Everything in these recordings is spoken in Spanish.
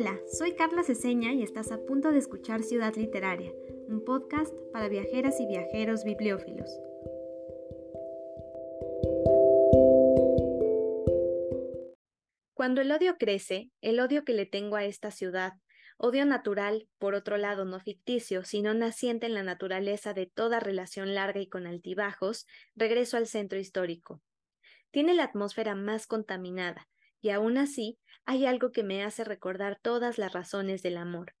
Hola, soy Carla Ceseña y estás a punto de escuchar Ciudad Literaria, un podcast para viajeras y viajeros bibliófilos. Cuando el odio crece, el odio que le tengo a esta ciudad, odio natural, por otro lado no ficticio, sino naciente en la naturaleza de toda relación larga y con altibajos, regreso al centro histórico. Tiene la atmósfera más contaminada, y aún así hay algo que me hace recordar todas las razones del amor.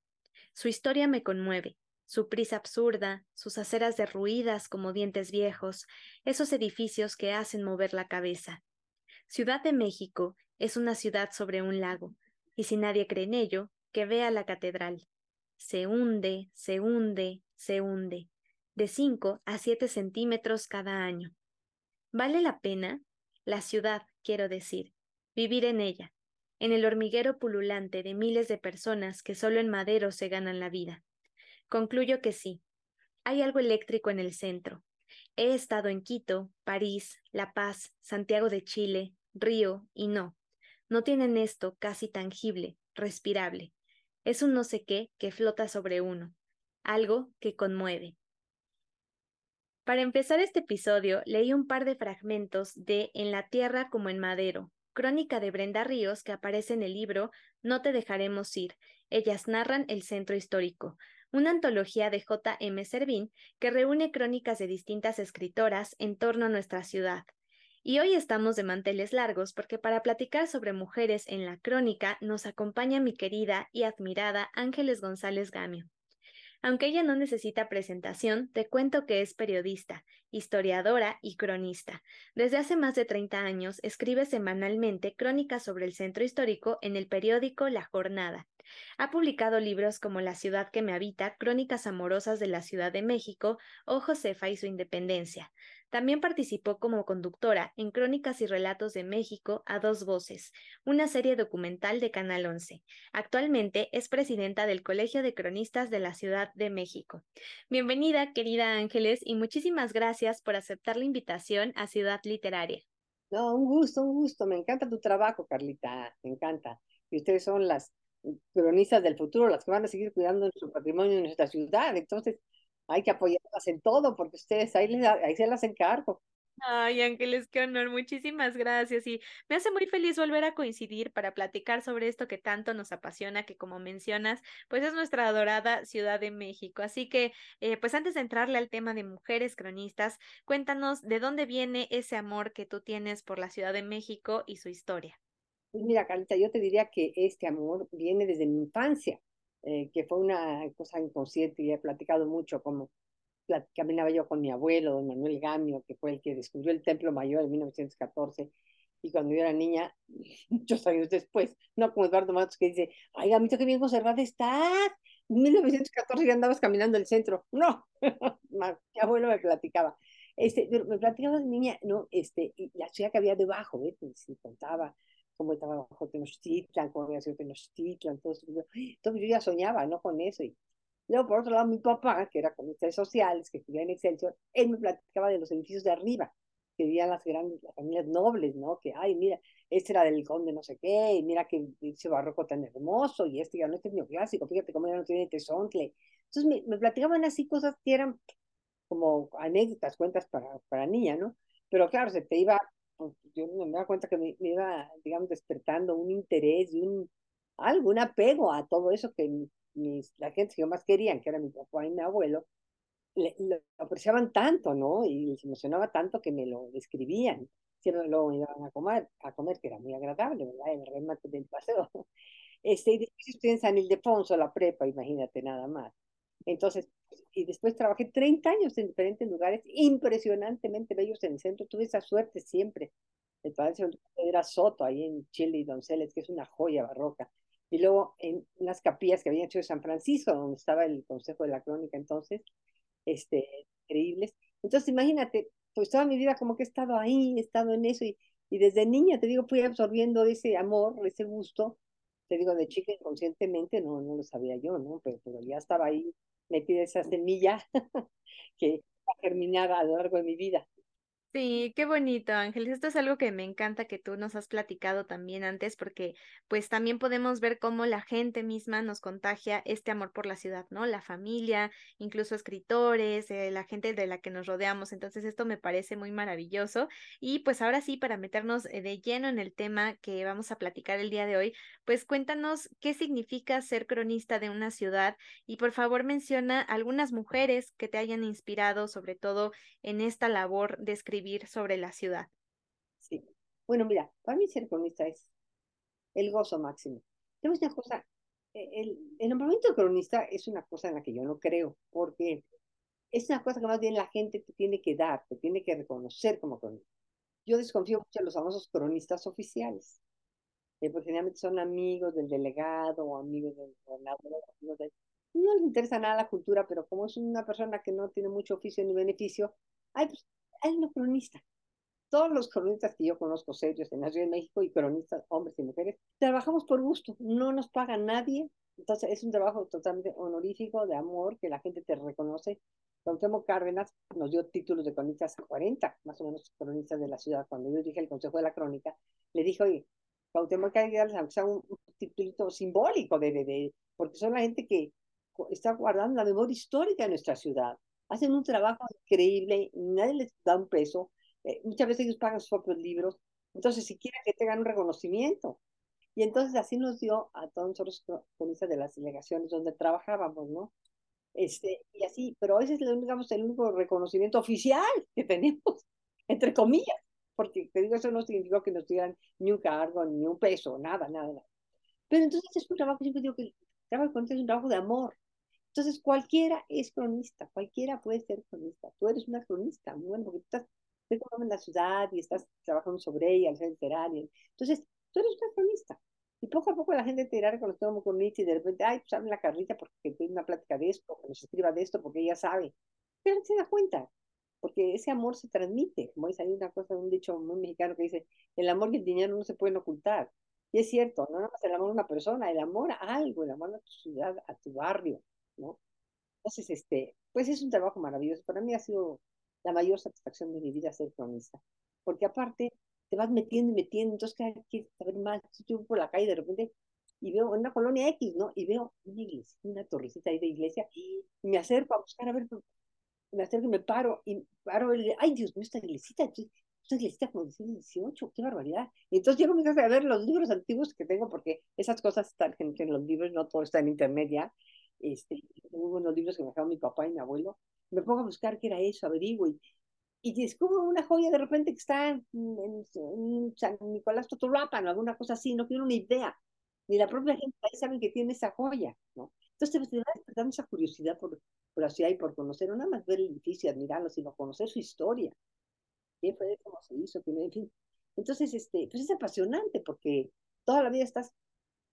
Su historia me conmueve, su prisa absurda, sus aceras derruidas como dientes viejos, esos edificios que hacen mover la cabeza. Ciudad de México es una ciudad sobre un lago, y si nadie cree en ello, que vea la catedral. Se hunde, se hunde, se hunde, de cinco a siete centímetros cada año. ¿Vale la pena? La ciudad, quiero decir, vivir en ella, en el hormiguero pululante de miles de personas que solo en Madero se ganan la vida. Concluyo que sí. Hay algo eléctrico en el centro. He estado en Quito, París, La Paz, Santiago de Chile, Río, y no. No tienen esto casi tangible, respirable. Es un no sé qué que flota sobre uno. Algo que conmueve. Para empezar este episodio, leí un par de fragmentos de En la Tierra como en Madero, crónica de Brenda Ríos que aparece en el libro No te dejaremos ir. Ellas narran el centro histórico, una antología de J. M. Servín que reúne crónicas de distintas escritoras en torno a nuestra ciudad. Y hoy estamos de manteles largos porque para platicar sobre mujeres en la crónica nos acompaña mi querida y admirada Ángeles González Gamio. Aunque ella no necesita presentación, te cuento que es periodista, historiadora y cronista. Desde hace más de 30 años escribe semanalmente crónicas sobre el centro histórico en el periódico La Jornada. Ha publicado libros como La ciudad que me habita, Crónicas amorosas de la Ciudad de México o Josefa y su independencia. También participó como conductora en Crónicas y Relatos de México a dos voces, una serie documental de Canal 11. Actualmente es presidenta del Colegio de Cronistas de la Ciudad de México. Bienvenida, querida Ángeles, y muchísimas gracias por aceptar la invitación a Ciudad Literaria. No, un gusto, un gusto. Me encanta tu trabajo, Carlita. Me encanta. Y ustedes son las cronistas del futuro, las que van a seguir cuidando nuestro patrimonio en nuestra ciudad. Entonces, hay que apoyarlas en todo porque ustedes ahí, les, ahí se las encargo. Ay, Ángeles, qué honor, muchísimas gracias. Y me hace muy feliz volver a coincidir para platicar sobre esto que tanto nos apasiona, que como mencionas, pues es nuestra adorada Ciudad de México. Así que, eh, pues antes de entrarle al tema de mujeres cronistas, cuéntanos de dónde viene ese amor que tú tienes por la Ciudad de México y su historia. Pues mira, Carlita, yo te diría que este amor viene desde mi infancia. Eh, que fue una cosa inconsciente y he platicado mucho, como caminaba yo con mi abuelo, don Manuel Gamio, que fue el que descubrió el Templo Mayor en 1914, y cuando yo era niña, muchos años después, no como Eduardo Matos que dice, ay, Gamito, qué bien conservado estás, en 1914 ya andabas caminando el centro, no, mi abuelo me platicaba, este, me platicaba de niña, no, este, y la ciudad que había debajo, ¿ves? me contaba, cómo estaba bajo Tenochtitlan, cómo había sido Tenochtitlan, eso. Entonces yo ya soñaba, ¿no? Con eso. Y luego, por otro lado, mi papá, que era comunista sociales, que vivía en Excelsior, él me platicaba de los edificios de arriba, que vivían las grandes, las familias nobles, ¿no? Que, ay, mira, este era del conde no sé qué, y mira que ese barroco tan hermoso, y este ya no es neoclásico, fíjate cómo ya no tiene tesontle. Entonces me, me platicaban así cosas que eran como anécdotas, cuentas para, para niña, ¿no? Pero claro, se te iba pues, yo me daba cuenta que me, iba, digamos, despertando un interés y un, algo, un apego a todo eso que mis, la gente que yo más querían, que era mi papá y mi abuelo, lo apreciaban tanto, ¿no? Y les emocionaba tanto que me lo describían. Siempre lo iban a comer, a comer, que era muy agradable, ¿verdad? El remate del paseo. Este, y después estoy en San Ildefonso, la prepa, imagínate nada más. Entonces, y después trabajé 30 años en diferentes lugares impresionantemente bellos en el centro. Tuve esa suerte siempre. El Palacio era Soto, ahí en Chile y Donceles, que es una joya barroca. Y luego en unas capillas que habían hecho de San Francisco, donde estaba el Consejo de la Crónica entonces, este, increíbles. Entonces, imagínate, pues toda mi vida como que he estado ahí, he estado en eso, y, y desde niña, te digo, fui absorbiendo ese amor, ese gusto, te digo, de chica inconscientemente, no, no lo sabía yo, ¿no? Pero, pero ya estaba ahí metida esa semilla que va a germinar a lo largo de mi vida. Sí, qué bonito, Ángeles. Esto es algo que me encanta que tú nos has platicado también antes, porque pues también podemos ver cómo la gente misma nos contagia este amor por la ciudad, ¿no? La familia, incluso escritores, eh, la gente de la que nos rodeamos. Entonces esto me parece muy maravilloso. Y pues ahora sí, para meternos eh, de lleno en el tema que vamos a platicar el día de hoy, pues cuéntanos qué significa ser cronista de una ciudad y por favor menciona algunas mujeres que te hayan inspirado, sobre todo en esta labor de escribir sobre la ciudad? Sí. Bueno, mira, para mí ser cronista es el gozo máximo. Tenemos una cosa, e, el, nombramiento de cronista es una cosa en la que yo no creo, porque es una cosa que más bien la gente te tiene que dar, te tiene que reconocer como cronista. Yo desconfío mucho de los famosos cronistas oficiales, eh, porque generalmente son amigos del delegado o amigos del gobernador. No les interesa nada la cultura, pero como es una persona que no tiene mucho oficio ni beneficio, ay, pues hay una cronista. Todos los cronistas que yo conozco serios en la Ciudad de México y cronistas, hombres y mujeres, trabajamos por gusto, no nos paga nadie. Entonces es un trabajo totalmente honorífico, de amor, que la gente te reconoce. Cuauhtémoc Cárdenas nos dio títulos de cronistas a 40, más o menos cronistas de la ciudad. Cuando yo dije el Consejo de la Crónica, le dijo, oye, Cuauhtémoc Cárdenas, aunque sea un, un titulito simbólico, de, de, porque son la gente que está guardando la memoria histórica de nuestra ciudad hacen un trabajo increíble, nadie les da un peso, eh, muchas veces ellos pagan sus propios libros, entonces si quieren que tengan un reconocimiento. Y entonces así nos dio a todos los cronistas de las delegaciones donde trabajábamos, ¿no? Este, y así, pero ese es digamos, el único reconocimiento oficial que tenemos, entre comillas, porque te digo, eso no significó que nos dieran ni un cargo, ni un peso, nada, nada, nada. Pero entonces es un trabajo, siempre digo que el trabajo es un trabajo de amor, entonces, cualquiera es cronista, cualquiera puede ser cronista. Tú eres una cronista, bueno, porque tú estás en la ciudad y estás trabajando sobre ella, al ser literario. Entonces, tú eres una cronista. Y poco a poco la gente te irá reconociendo como cronista y de repente, ay, pues habla la Carlita porque tiene una plática de esto, que nos escriba de esto porque ella sabe. Pero se da cuenta, porque ese amor se transmite. Como dice, hay una cosa, un dicho muy mexicano que dice, el amor y el dinero no se pueden ocultar. Y es cierto, no nada más el amor a una persona, el amor a algo, el amor a tu ciudad, a tu barrio, ¿no? Entonces, este, pues es un trabajo maravilloso. Para mí ha sido la mayor satisfacción de mi vida ser cronista, porque aparte te vas metiendo y metiendo, entonces cada vez quieres saber más. Yo por la calle de repente y veo una colonia X, ¿no? Y veo una iglesia, una torrecita ahí de iglesia, y me acerco a buscar a ver, me acerco y me paro, y paro, y ay Dios mío, esta iglesita, esta iglesita como del siglo qué barbaridad. Entonces yo comienzo a ver los libros antiguos que tengo, porque esas cosas están en los libros, no todo está en internet este, unos libros que me dejaron mi papá y mi abuelo, me pongo a buscar qué era eso, averiguo y, y descubro una joya de repente que está en, San Nicolás Totolapan o alguna cosa así, no tiene una idea, ni la propia gente ahí saben que tiene esa joya, ¿no? Entonces te va despertando esa curiosidad por, por la ciudad y por conocer, no nada más ver el edificio, admirarlo, sino conocer su historia, qué fue, cómo se hizo, en fin. Entonces, este, pues es apasionante porque toda la vida estás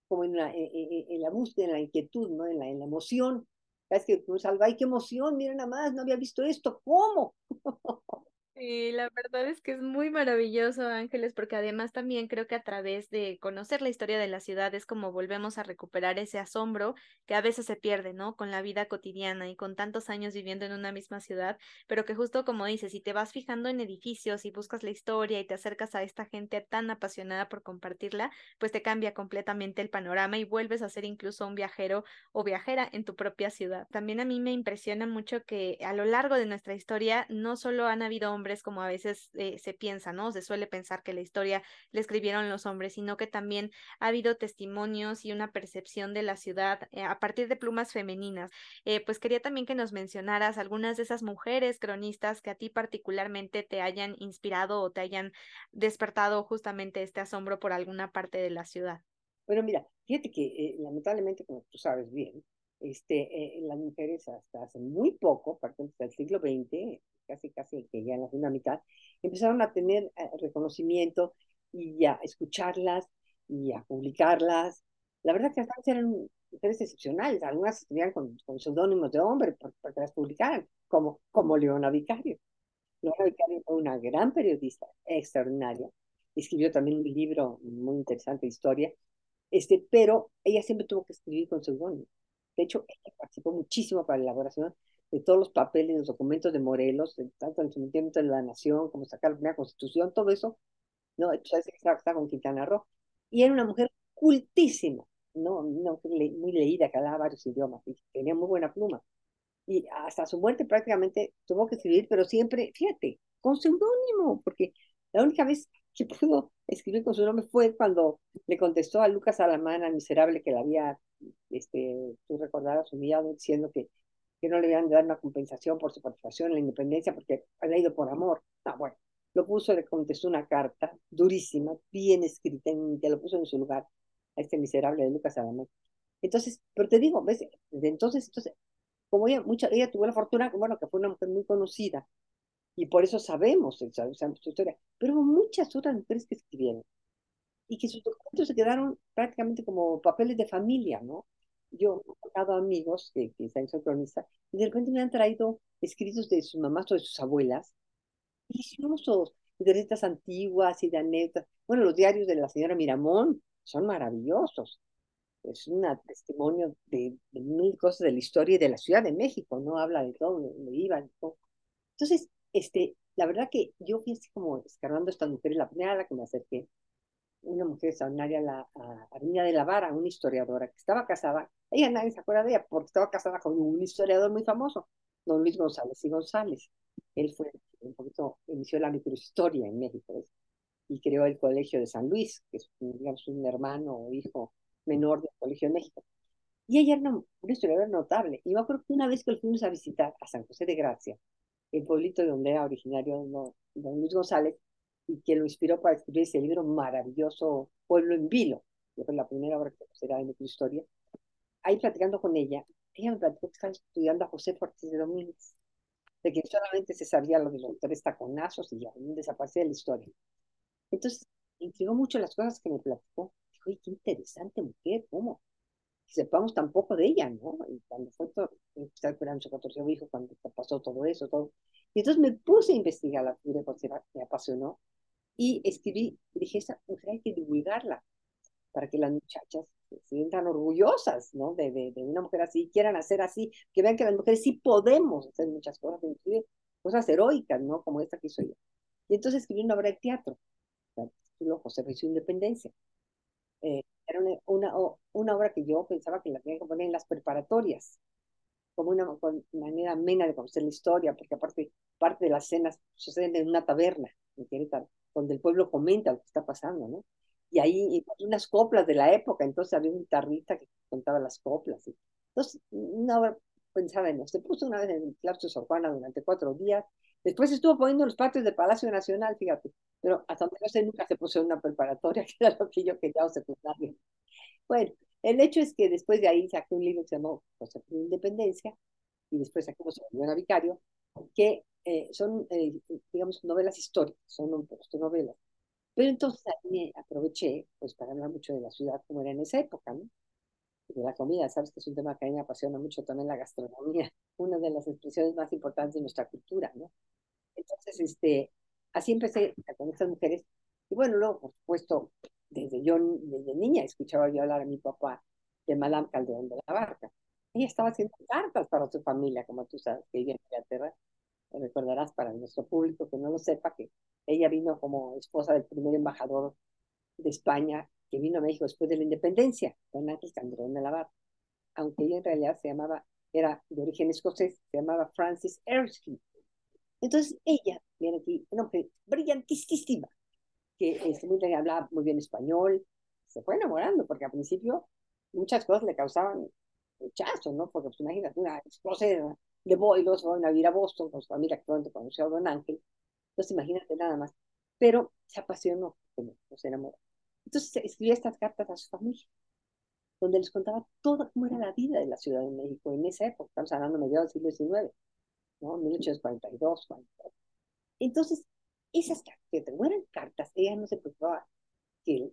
como en la, en, la búsqueda, en la inquietud, ¿no? En la, en la emoción. Es que pues, ay, qué emoción, miren nada más, no había visto esto, ¿cómo? Sí, la verdad es que es muy maravilloso, Ángeles, porque además también creo que a través de conocer la historia de la ciudad es como volvemos a recuperar ese asombro que a veces se pierde, ¿no? Con la vida cotidiana y con tantos años viviendo en una misma ciudad, pero que justo como dices, si te vas fijando en edificios y buscas la historia y te acercas a esta gente tan apasionada por compartirla, pues te cambia completamente el panorama y vuelves a ser incluso un viajero o viajera en tu propia ciudad. También a mí me impresiona mucho que a lo largo de nuestra historia no solo han habido hombres como a veces eh, se piensa, ¿no? Se suele pensar que la historia la escribieron los hombres, sino que también ha habido testimonios y una percepción de la ciudad eh, a partir de plumas femeninas. Eh, pues quería también que nos mencionaras algunas de esas mujeres cronistas que a ti particularmente te hayan inspirado o te hayan despertado justamente este asombro por alguna parte de la ciudad. Bueno, mira, fíjate que lamentablemente, como tú sabes bien, este, las mujeres hasta hace muy poco, partir del siglo XX, casi casi que ya en la segunda mitad, empezaron a tener eh, reconocimiento y a escucharlas y a publicarlas. La verdad que hasta eran mujeres excepcionales, algunas escribían con, con seudónimos de hombre para, que las publicaran, como, como Leona Vicario. Leona Vicario fue una gran periodista, extraordinaria. Escribió también un libro muy interesante de historia, este, pero ella siempre tuvo que escribir con seudónimo. De hecho, ella participó muchísimo para la elaboración de todos los papeles, los documentos de Morelos, tanto el sometimiento de la nación como sacar la primera constitución, todo eso, ¿no? Entonces está con Quintana Roo. Y era una mujer cultísima, ¿no? Una muy leída, que hablaba varios idiomas y tenía muy buena pluma. Y hasta su muerte prácticamente tuvo que escribir, pero siempre, fíjate, con seudónimo, porque la única vez que pudo escribir con su nombre fue cuando le contestó a Lucas Alamán, al miserable que la había, este, tú recordarás, humillado, diciendo que, que no le habían de dar una compensación por su participación en la independencia porque había ido por amor. Ah, bueno, lo puso, le contestó una carta durísima, bien escrita, que lo puso en su lugar a este miserable de Lucas Alamán. Entonces, pero te digo, ¿ves? Desde entonces, entonces como ella, mucha, ella tuvo la fortuna, bueno, que fue una mujer muy conocida, y por eso sabemos, sabemos su historia, pero hubo muchas otras mujeres que escribieron, y que sus documentos se quedaron prácticamente como papeles de familia, ¿no? Yo he tocado amigos que, que están cronista, y de repente me han traído escritos de sus mamás o de sus abuelas, deliciosos, de recetas antiguas y de anécdotas. Bueno, los diarios de la señora Miramón son maravillosos es un testimonio de, mil cosas de la historia y de la Ciudad de México, ¿no? Habla de todo, de iban. Entonces, este, la verdad que yo fui así como escarbando a estas mujeres, la primera a la que me acerqué, una mujer extraordinaria, la Arminia de la Vara, una historiadora que estaba casada, ella nadie se acuerda de ella porque estaba casada con un historiador muy famoso, don Luis González y González. Él fue un poquito, inició la microhistoria en México y creó el Colegio de San Luis, que es, digamos, un hermano o hijo menor del Colegio de México. Y ella era una, historiadora notable. Y me acuerdo que una vez que fuimos a visitar a San José de Gracia, el pueblito de donde era originario don, Luis González, y que lo inspiró para escribir ese libro maravilloso, Pueblo en Vilo, que fue la primera obra que será en mi historia. Ahí platicando con ella, ella me platicó que estaba estudiando a José Ortiz de Domínguez, de que solamente se sabía lo de los tres taconazos y ya, desaparecía de la historia. Entonces, intrigó mucho las cosas que me platicó uy, qué interesante mujer, ¿cómo? Sepamos tan poco de ella, ¿no? Y cuando fue todo, estaba esperando su 14 hijo, cuando pasó todo eso, todo. Y entonces me puse a investigar la figura de me apasionó, y escribí, dije, esa mujer hay que divulgarla, para que las muchachas se sientan orgullosas, ¿no? De, de, una mujer así, quieran hacer así, que vean que las mujeres sí podemos hacer muchas cosas, inclusive cosas heroicas, ¿no? Como esta que hizo yo. Y entonces escribí una obra de teatro, José Luis Independencia. Eh, era una, una, una, obra que yo pensaba que la tenía que poner en las preparatorias, como una, manera amena de conocer la historia, porque aparte parte de las escenas suceden en una taberna en Querétaro, donde el pueblo comenta lo que está pasando, ¿no? Y ahí unas coplas de la época, entonces había un guitarrista que contaba las coplas. Y, entonces, una obra pensaba en eso. Se puso una vez en el claustro Sor Juana durante cuatro días, Después estuvo poniendo los patios del Palacio Nacional, fíjate, pero hasta donde no sé, nunca se puso en una preparatoria, que era lo que yo quería o secundaria. Bueno, el hecho es que después de ahí saqué un libro que se llamó José de Independencia, y después saqué José Buena Vicario, que eh, son, eh, digamos, novelas históricas, son novelas. Pero entonces me aproveché, pues, para hablar mucho de la ciudad como era en esa época, ¿no? de la comida, sabes que es un tema que a mí me apasiona mucho también la gastronomía, una de las expresiones más importantes de nuestra cultura, ¿no? Entonces, este, así empecé con estas mujeres. Y bueno, luego, por supuesto, desde yo, desde niña, escuchaba yo hablar a mi papá de Madame Calderón de la Barca. Ella estaba haciendo cartas para su familia, como tú sabes, que vive en Inglaterra. Recordarás para nuestro público que no lo sepa que ella vino como esposa del primer embajador de España que vino a México después de la independencia, don Ángel Calderón de la Barca. Aunque ella en realidad se llamaba, era de origen escocés, se llamaba Francis Erskine. Entonces ella, viene aquí, una mujer brillantísima, que este, muy hablaba muy bien español, se fue enamorando, porque al principio muchas cosas le causaban rechazo, ¿no? Porque pues, imagínate, una escocesa de Boy, luego se van a vivir a Boston con su familia actualmente conoció a Don Ángel. Entonces imagínate nada más. Pero se apasionó, se enamoró. Entonces escribía estas cartas a su familia, donde les contaba todo cómo era la vida de la Ciudad de México en esa época, estamos hablando mediados del siglo XIX. ¿no? 1842, Entonces, esas cartas, que eran cartas, ella no se preocupaba que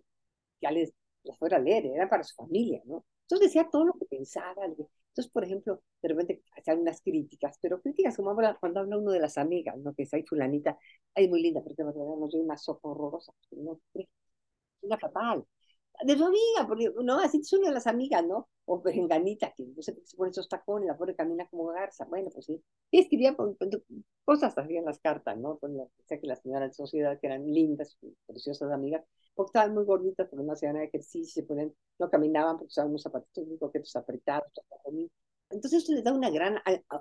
ya les las fuera a leer, eran para su familia, ¿no? Entonces decía todo lo que pensaba. Entonces, por ejemplo, de repente hacía algunas críticas, pero críticas como cuando habla uno de las amigas, ¿no? Que es ahí fulanita, ay, muy linda, porque nos dio una sopa horrorosa, no, una fatal. De su amiga, porque no, así una de las amigas, ¿no? O Berenganita, que no sé por se pone esos tacones, la pobre camina como garza. Bueno, pues sí. Y escribía con, cosas así en las cartas, ¿no? Con la, sé que las señoras de sociedad, que eran lindas, preciosas amigas, porque estaban muy gorditas, porque no hacían ejercicio, se ponían, no caminaban porque usaban unos zapatitos muy coquetos apretados. Entonces eso les da una gran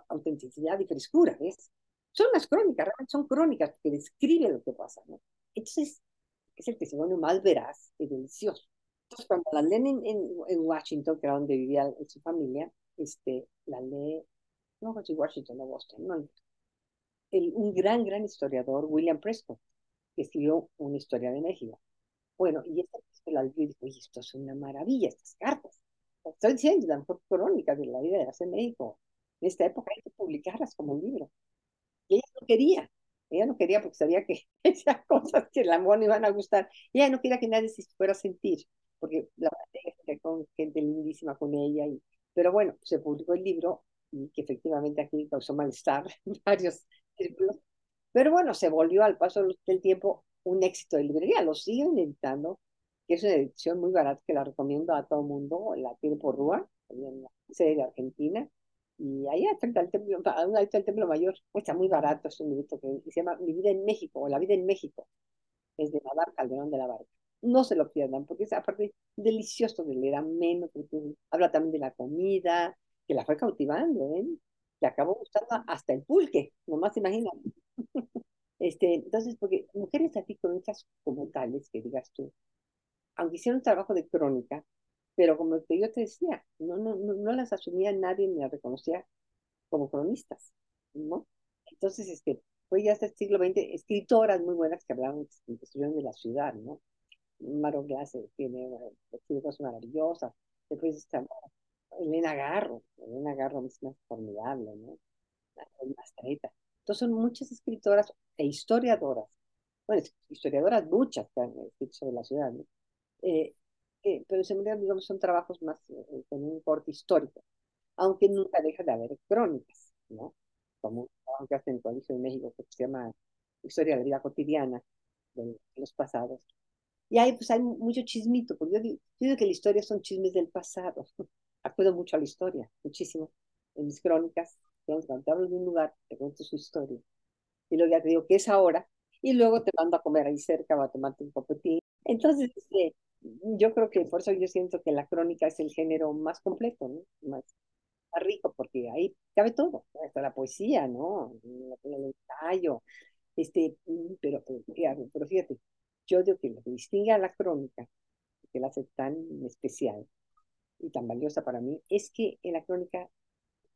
autenticidad y frescura, ¿ves? Son las crónicas, realmente son crónicas que describen lo que pasa, ¿no? Entonces, es el testimonio más veraz y delicioso. Entonces, cuando la leen en, Washington, que era donde vivía su familia, este, la lee, no si Washington o Boston, no, el, un gran, gran historiador, William Prescott, que escribió una historia de México. Bueno, y esta la leyó y dijo, oye, esto es una maravilla, estas cartas. Estoy diciendo, la mejor crónica de la vida de hace México. En esta época hay que publicarlas como un libro. Y ella no quería. Ella no quería porque sabía que esas cosas que la amor no iban a gustar. Y ella no quería que nadie se fuera a sentir porque la verdad con gente lindísima con ella. Y, pero bueno, se publicó el libro y que efectivamente aquí causó malestar en varios círculos. Pero bueno, se volvió al paso del tiempo un éxito de librería. Lo siguen editando, que es una edición muy barata que la recomiendo a todo mundo. La tiene por Rúa, en la sede de Argentina. Y ahí frente al templo, a un del templo mayor, cuesta muy barato, es un libro que se llama Mi vida en México, o La vida en México. Es de Nadar Calderón de la Barca no se lo pierdan, porque es aparte delicioso de leer ameno, porque habla también de la comida, que la fue cautivando, ¿eh? Le acabó gustando hasta el pulque, nomás imaginan. este, entonces, porque mujeres así crónicas como tales, que digas tú, aunque hicieron un trabajo de crónica, pero como que yo te decía, no, no, no, no las asumía nadie ni las reconocía como cronistas, ¿no? Entonces, este, fue ya hasta el siglo XX, escritoras muy buenas que hablaban, que de la ciudad, ¿no? Maro Glaser tiene cosas maravillosas. Después está Elena Garro. Elena Garro es más formidable, ¿no? Más treta. Entonces son muchas escritoras e historiadoras. Bueno, historiadoras muchas que han escrito sobre la ciudad, ¿no? Eh, pero se digamos, son trabajos más eh, con un corte histórico, aunque nunca deja de haber crónicas, ¿no? Como un trabajo que hace en el Colegio de México que se llama Historia de la Vida Cotidiana de los pasados, y ahí pues hay mucho chismito, porque yo digo, que la historia son chismes del pasado. Acuerdo mucho a la historia, muchísimo. En mis crónicas, cuando te hablo de un lugar, te cuento su historia. Y luego ya te digo que es ahora, y luego te mando a comer ahí cerca o a tomarte un copetín. Entonces, este, yo creo que por eso yo siento que la crónica es el género más completo. Más, más rico, porque ahí cabe todo, hasta la poesía, ¿no? El ensayo, este, pero, pero fíjate, yo digo que lo que distingue a la crónica, que la hace tan especial y tan valiosa para mí, es que en la crónica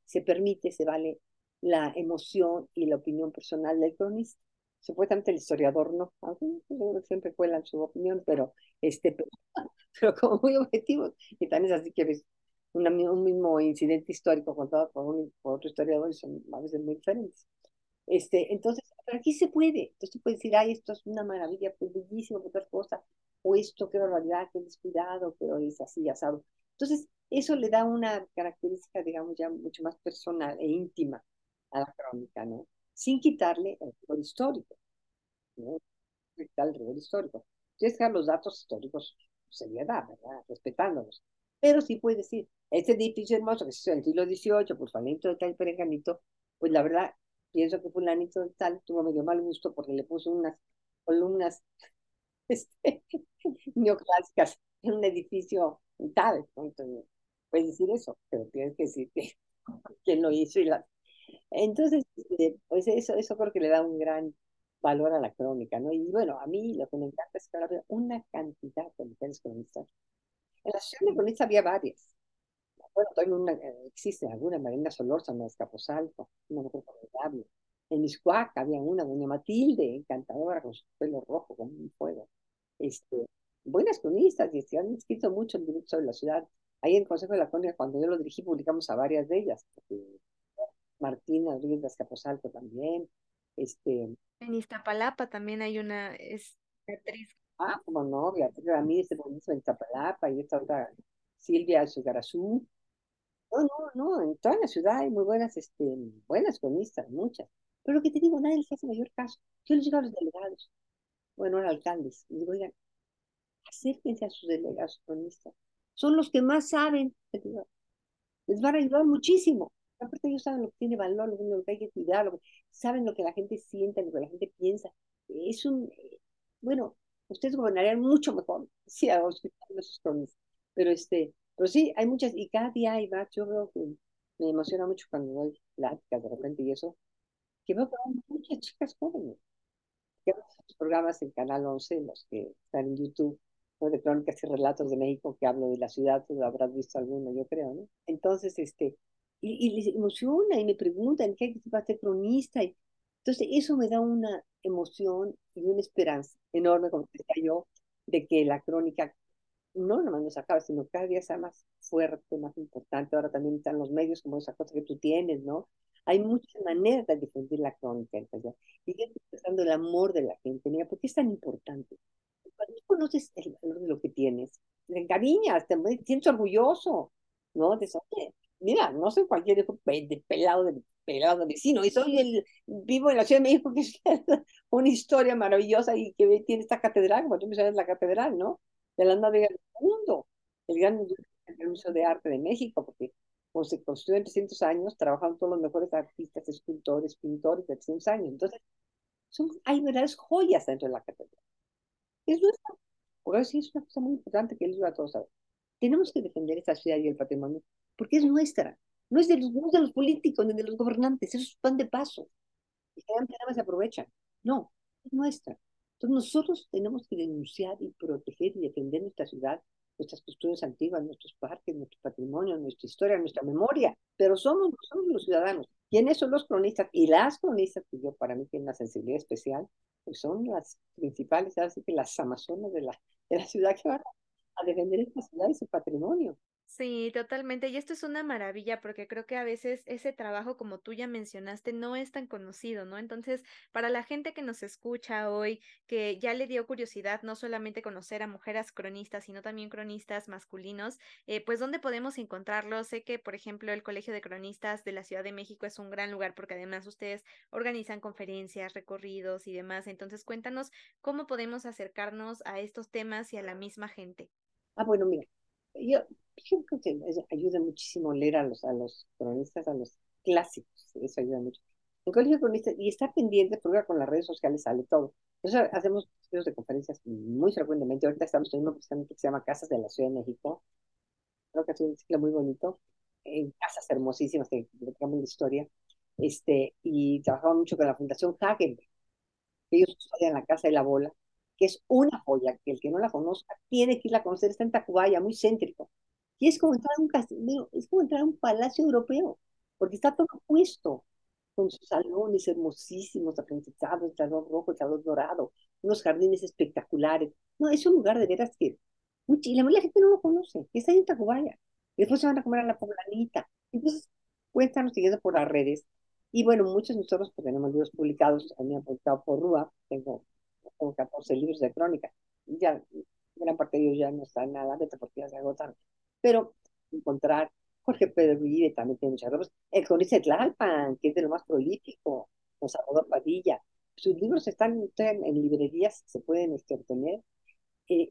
se permite, se vale la emoción y la opinión personal del cronista. Supuestamente el historiador no, siempre cuelan su opinión, pero, este, pero, como muy objetivo. Y también es así que ves un mismo incidente histórico contado por, un, por otro historiador y son a veces muy diferentes. Este, entonces, pero aquí se puede. Entonces puedes decir, ay, esto es una maravilla, pues bellísimo, otra cosa, o esto, qué barbaridad, qué descuidado, pero es así, asado. Entonces, eso le da una característica, digamos, ya mucho más personal e íntima a la crónica, ¿no? Sin quitarle el rigor histórico, ¿no? El rigor histórico. Tienes que dar los datos históricos, seriedad, ¿verdad? Respetándolos. Pero sí puedes decir, este edificio hermoso que se hizo en el siglo XVIII por Juanito de tal perenganito, pues la verdad, pienso que fulanito tal tuvo medio mal gusto porque le puso unas columnas este, neoclásicas en un edificio tal. Entonces, puedes decir eso, pero tienes que decir que, quién lo hizo y la... Entonces, este, pues eso, eso creo que le da un gran valor a la crónica, ¿no? Y bueno, a mí lo que me encanta es que había una cantidad de mujeres cronistas. En la ciudad de cronistas había varias, bueno, todavía una, eh, existe alguna, Marina Solórzano de Escaposalco, una mujer formidable. En Miscuac había una, doña Matilde, encantadora, con su pelo rojo, con un fuego. Este, buenas cronistas, y se han escrito mucho directo sobre la ciudad. Ahí en el Consejo de la Crónica, cuando yo lo dirigí, publicamos a varias de ellas. Martina Rodríguez de Escaposalco también. Este, en Iztapalapa también hay una es, actriz. Ah, como no, Beatriz Ramírez de en Iztapalapa y esta otra Silvia Sugarazú. No, no, no, en toda la ciudad hay muy buenas, este, buenas cronistas, muchas. Pero lo que te digo, nadie les hace mayor caso. Yo les digo a los delegados, bueno, a los alcaldes, les digo, oigan, acérquense a sus delegados cronistas. Son los que más saben, les van a ayudar muchísimo. Aparte ellos saben lo que tiene valor, lo que hay que cuidar, saben lo que la gente siente, lo que la gente piensa. Es un, bueno, ustedes gobernarían mucho mejor si a esos cronistas. Pero este, pero sí, hay muchas, y cada día hay más, yo veo que me emociona mucho cuando doy pláticas de repente y eso, que veo que hay muchas chicas jóvenes. Que los programas en Canal 11, los que están en YouTube, ¿no? de crónicas y relatos de México, que hablo de la ciudad, tú habrás visto alguno, yo creo, ¿no? Entonces, este, y, les emociona y me preguntan, ¿qué va a ser cronista? Y, entonces, eso me da una emoción y una esperanza enorme, como decía yo, de que la crónica no nomás no se acaba, sino cada día sea más fuerte, más importante. Ahora también están los medios como esa cosa que tú tienes, ¿no? Hay muchas maneras de difundir la crónica. Entonces, y empezando el amor de la gente. Mira, ¿por qué es tan importante? Cuando tú conoces el valor de lo que tienes, te encariñas, te sientes orgulloso, ¿no? De mira, no soy cualquier hijo de pelado de pelado de vecino, y soy el, vivo en la Ciudad de México, que es una historia maravillosa y que tiene esta catedral, como tú me sabes, la catedral, ¿no? De la navega del mundo, el gran Museo de Arte de México, porque como se construyó en 300 años, trabajaron todos los mejores artistas, escultores, pintores de 300 años. Entonces, son, hay verdaderas joyas dentro de la catedral. Es nuestra, por eso es una cosa muy importante que les voy a todos saber. Tenemos que defender esta ciudad y el patrimonio porque es nuestra. No es de los, de los políticos ni de los gobernantes, eso es pan de paso. Y cada vez se aprovechan. No, es nuestra. Entonces nosotros tenemos que denunciar y proteger y defender nuestra ciudad, nuestras costumbres antiguas, nuestros parques, nuestro patrimonio, nuestra historia, nuestra memoria. Pero somos, somos los ciudadanos. ¿Quiénes son los cronistas? Y las cronistas, que yo para mí tienen una sensibilidad especial, pues son las principales, así que las amazonas de la, de la ciudad que van a defender esta ciudad y su patrimonio. Sí, totalmente. Y esto es una maravilla porque creo que a veces ese trabajo, como tú ya mencionaste, no es tan conocido, ¿no? Entonces, para la gente que nos escucha hoy, que ya le dio curiosidad no solamente conocer a mujeres cronistas, sino también cronistas masculinos, eh, pues ¿dónde podemos encontrarlos? Sé que, por ejemplo, el Colegio de Cronistas de la Ciudad de México es un gran lugar porque además ustedes organizan conferencias, recorridos y demás. Entonces, cuéntanos cómo podemos acercarnos a estos temas y a la misma gente. Ah, bueno, mira, yo, creo que ayuda muchísimo leer a los, a los cronistas, a los clásicos, eso ayuda mucho. El colegio cronista, y está pendiente, porque con las redes sociales sale todo. Entonces hacemos ciclos de conferencias muy frecuentemente. Ahorita estamos teniendo precisamente que se llama Casas de la Ciudad de México. Creo que ha sido un ciclo muy bonito. En casas hermosísimas que platicamos la historia. Este, y trabajamos mucho con la Fundación Hagenbeck. Ellos estudian la Casa de la Bola que es una joya, que el que no la conozca tiene que irla a conocer, está en Tacubaya, muy céntrico. Y es como entrar a un castillo, es como entrar a un palacio europeo, porque está todo puesto, con sus salones hermosísimos, aprendizados, el salón rojo, el salón dorado, unos jardines espectaculares. No, es un lugar de veras que, y la mayoría de la gente no lo conoce, está ahí en Tacubaya. Después se van a comer a la poblanita. Entonces, cuéntanos siguiendo por las redes. Y bueno, muchos de nosotros pues, tenemos libros publicados, han publicado por RUA, tengo con 14 libros de crónica. Ya, gran parte de ellos ya no están nada, porque ya se agotan. Pero encontrar Jorge Pedro Vive también tiene muchas obras. El Códice Tlalpan, que es de lo más prolífico, con Salvador Padilla. Sus libros están en, librerías, se pueden este, obtener, eh,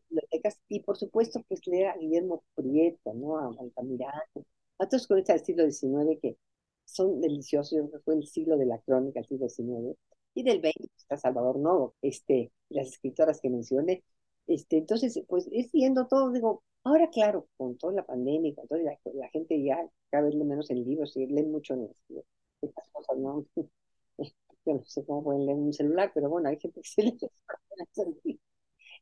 y por supuesto, pues leer a Guillermo Prieto, ¿no? A Altamirano, a otros cronistas del siglo XIX que son deliciosos, yo creo que fue el siglo de la crónica, el siglo XIX, y del 20 está Salvador Novo, este, las escritoras que mencioné. Este, entonces, pues es viendo todo, digo, ahora claro, con toda la pandemia, con toda la, gente ya cada vez menos en libros, y leen mucho en estas cosas, ¿no? Yo no sé cómo pueden leer en un celular, pero bueno, hay gente que se lee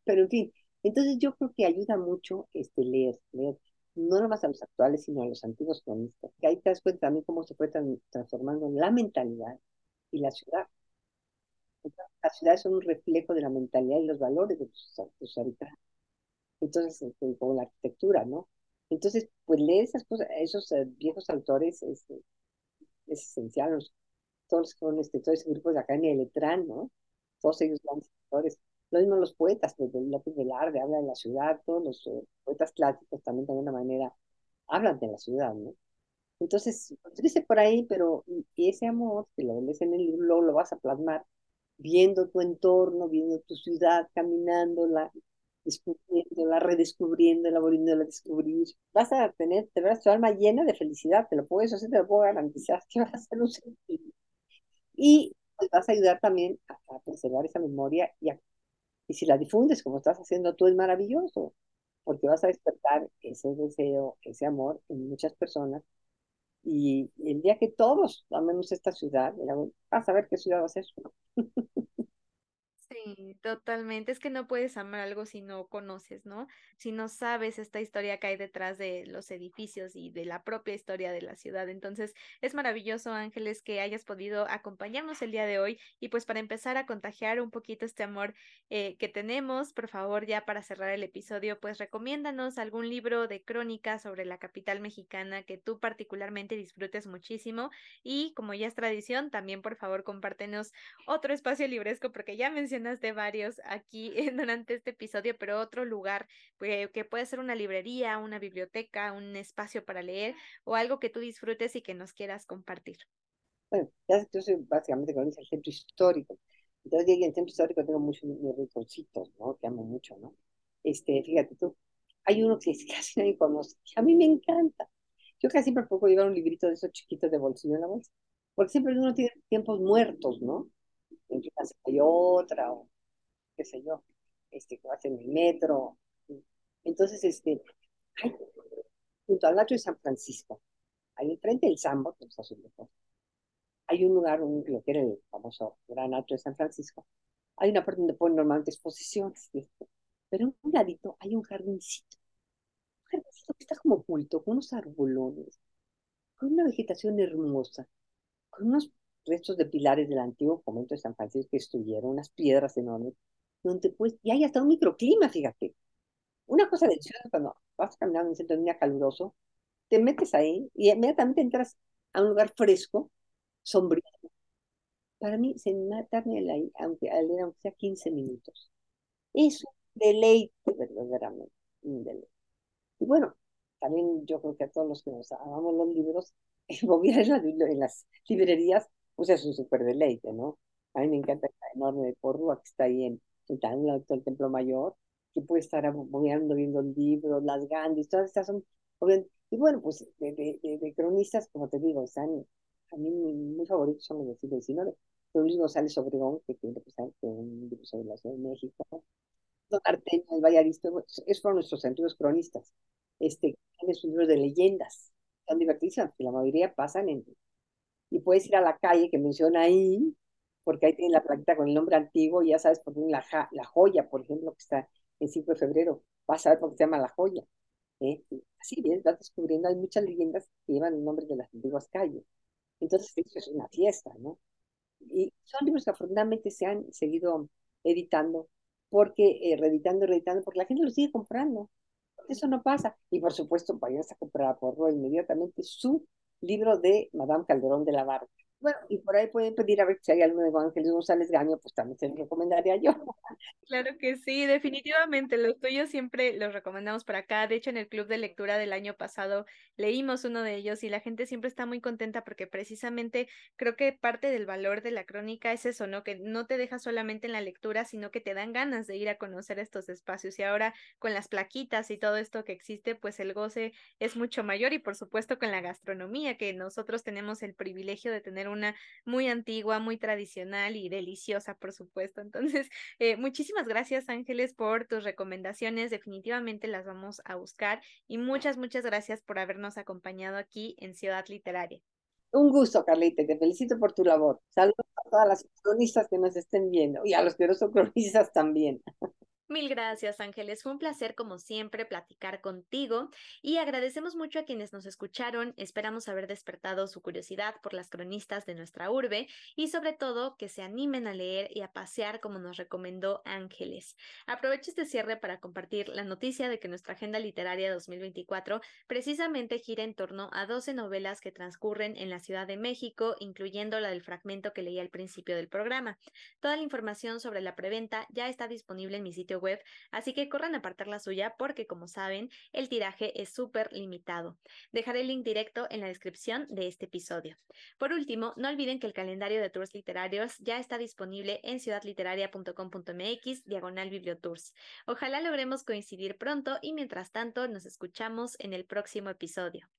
Pero en fin, entonces yo creo que ayuda mucho este, leer, leer, no nomás a los actuales, sino a los antiguos cronistas. Que ahí te das cuenta también cómo se fue transformando la mentalidad y la ciudad. Las ciudades son un reflejo de la mentalidad y los valores de sus, habitantes. Entonces, este, como la arquitectura, ¿no? Entonces, pues leer esas cosas, esos eh, viejos autores es, es esencial. todos son este, todos esos grupos de acá en el ¿no? Todos ellos grandes autores. Lo mismo los poetas, desde López Velarde habla de la ciudad, todos los eh, poetas clásicos también de alguna manera hablan de la ciudad, ¿no? Entonces, dice por ahí, pero ese amor que lo lees en el libro, lo vas a plasmar viendo tu entorno, viendo tu ciudad, caminándola, descubriéndola, redescubriéndola, volviéndola a descubrir. Vas a tener, te verás tu alma llena de felicidad, te lo puedo, eso te lo puedo garantizar, que vas a ser un sentido. Y pues, vas a ayudar también a, a, preservar esa memoria y, y si la difundes como estás haciendo tú es maravilloso, porque vas a despertar ese deseo, ese amor en muchas personas. Y, el día que todos amemos esta ciudad, vas a ver qué ciudad va a ser. Totalmente. Es que no puedes amar algo si no conoces, ¿no? Si no sabes esta historia que hay detrás de los edificios y de la propia historia de la ciudad. Entonces, es maravilloso, Ángeles, que hayas podido acompañarnos el día de hoy. Y pues para empezar a contagiar un poquito este amor eh, que tenemos, por favor, ya para cerrar el episodio, pues recomiéndanos algún libro de crónica sobre la capital mexicana que tú particularmente disfrutes muchísimo. Y como ya es tradición, también por favor compártenos otro espacio libresco porque ya mencionaste de varios aquí durante este episodio, pero otro lugar pues, que puede ser una librería, una biblioteca, un espacio para leer o algo que tú disfrutes y que nos quieras compartir. Bueno, ya yo soy básicamente con el centro histórico. Entonces, en el centro histórico tengo muchos rinconcitos, ¿no? Que amo mucho, ¿no? Este, fíjate tú, hay uno que casi nadie conoce, que a mí me encanta. Yo casi siempre puedo llevar un librito de esos chiquitos de bolsillo en la bolsa, porque siempre uno tiene tiempos muertos, ¿no? Entre una y otra, o qué sé yo, este, que vas en el metro. Entonces, este, hay, junto al Nacho de San Francisco, ahí enfrente del Sambo, que está lejos, hay un lugar, un, que era el famoso Gran Nacho de San Francisco, hay una parte donde ponen normalmente exposiciones, pero en un ladito hay un jardincito, un jardincito que está como oculto, con unos arbolones, con una vegetación hermosa, con unos restos de pilares del antiguo convento de San Francisco que estuvieron, unas piedras enormes, donde pues, y hay hasta un microclima, fíjate. Una cosa deliciosa cuando vas caminando en un centro de día caluroso, te metes ahí y inmediatamente entras a un lugar fresco, sombrío. Para mí, sentarme ahí, aunque, aunque sea 15 minutos, es un deleite verdaderamente, un deleite. Y bueno, también yo creo que a todos los que nos amamos los libros, en las librerías pues es un súper deleite, ¿no? A mí me encanta esta enorme de Porrúa que está ahí en, en el Templo Mayor, que puede estar aboneando, viendo libros, las Gandhis, todas estas son, y bueno, pues de, de, de, cronistas, como te digo, están, a mí muy, favoritos son los del siglo XIX. Don Luis González Obregón, que tiene pues, un libro sobre la Ciudad de México, Don Artemio, el Vallaristo, esos fueron nuestros antiguos cronistas. Este, tiene sus libros de leyendas, son divertidísimos, porque la mayoría pasan en, y puedes ir a la calle que menciona ahí, porque ahí tiene la plaquita con el nombre antiguo y ya sabes por qué la, la joya, por ejemplo, que está en 5 de febrero, vas a ver por qué se llama la joya. ¿eh? Así bien, vas descubriendo, hay muchas leyendas que llevan el nombre de las antiguas calles. Entonces, eso es una fiesta, ¿no? Y son libros que afortunadamente se han seguido editando, porque, eh, reeditando, reeditando, porque la gente los sigue comprando. Eso no pasa. Y por supuesto, vayas a comprar por inmediatamente su libro de Madame Calderón de la Barca. Bueno, y por ahí pueden pedir a ver si hay alguno de Ángeles González Gaño, pues también se lo recomendaría yo. Claro que sí, definitivamente. Los tuyos siempre los recomendamos para acá. De hecho, en el club de lectura del año pasado leímos uno de ellos y la gente siempre está muy contenta porque precisamente creo que parte del valor de la crónica es eso, ¿no? Que no te deja solamente en la lectura, sino que te dan ganas de ir a conocer estos espacios. Y ahora con las plaquitas y todo esto que existe, pues el goce es mucho mayor y por supuesto con la gastronomía, que nosotros tenemos el privilegio de tener una muy antigua, muy tradicional y deliciosa, por supuesto. Entonces, eh, muchísimas gracias, Ángeles, por tus recomendaciones. Definitivamente las vamos a buscar y muchas, muchas gracias por habernos acompañado aquí en Ciudad Literaria. Un gusto, Carlita, te felicito por tu labor. Saludos a todas las cronistas que nos estén viendo y a los que no son cronistas también. Mil gracias, Ángeles. Fue un placer, como siempre, platicar contigo y agradecemos mucho a quienes nos escucharon. Esperamos haber despertado su curiosidad por las cronistas de nuestra urbe y, sobre todo, que se animen a leer y a pasear como nos recomendó Ángeles. Aprovecho este cierre para compartir la noticia de que nuestra agenda literaria 2024 precisamente gira en torno a 12 novelas que transcurren en la Ciudad de México, incluyendo la del fragmento que leí al principio del programa. Toda la información sobre la preventa ya está disponible en mi sitio web, así que corran a apartar la suya porque, como saben, el tiraje es súper limitado. Dejaré el link directo en la descripción de este episodio. Por último, no olviden que el calendario de tours literarios ya está disponible en ciudadliteraria.com.mx diagonal bibliotours. Ojalá logremos coincidir pronto y mientras tanto nos escuchamos en el próximo episodio.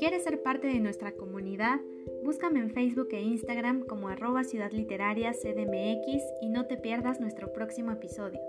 Quieres ser parte de nuestra comunidad, búscame en Facebook e Instagram como arroba Ciudad Literaria CDMX y no te pierdas nuestro próximo episodio.